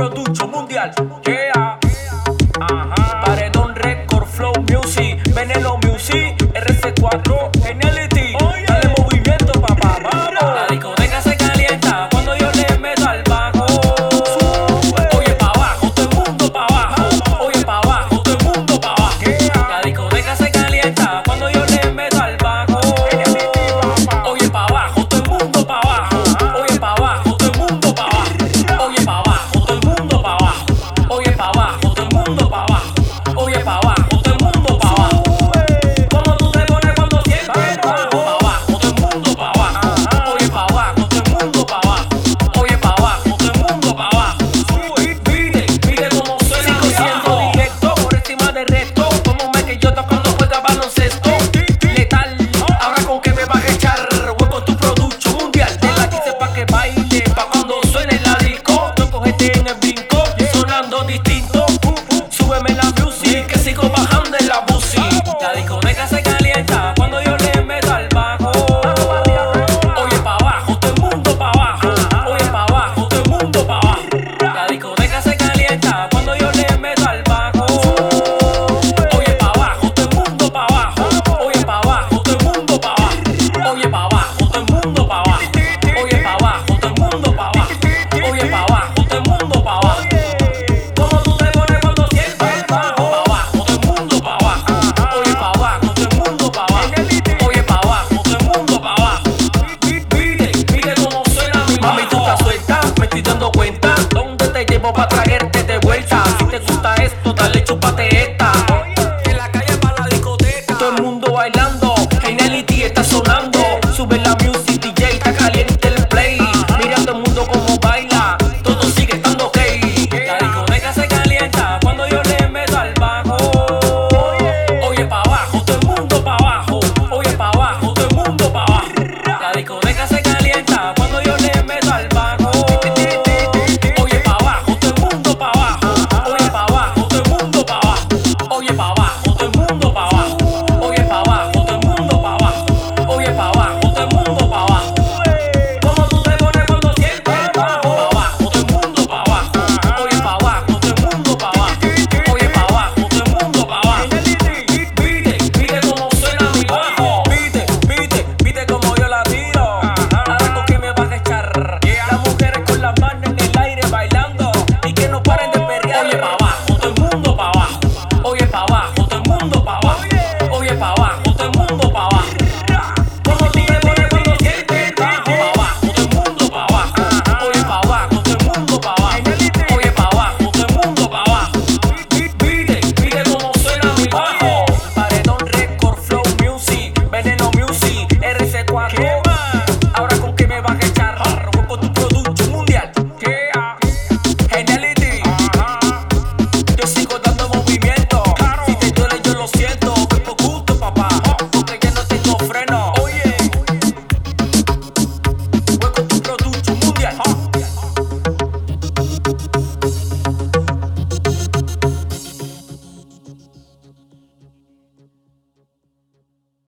Production Mundial. Yeah. Ajá. Paredón Record Flow Music. Venelo Music. RC4. te llevo pa' traerte de vuelta. Si te gusta esto, dale chupate esta. En la calle pa' la discoteca. Todo el mundo bailando. En el IT está sonando. Sube todo el mundo.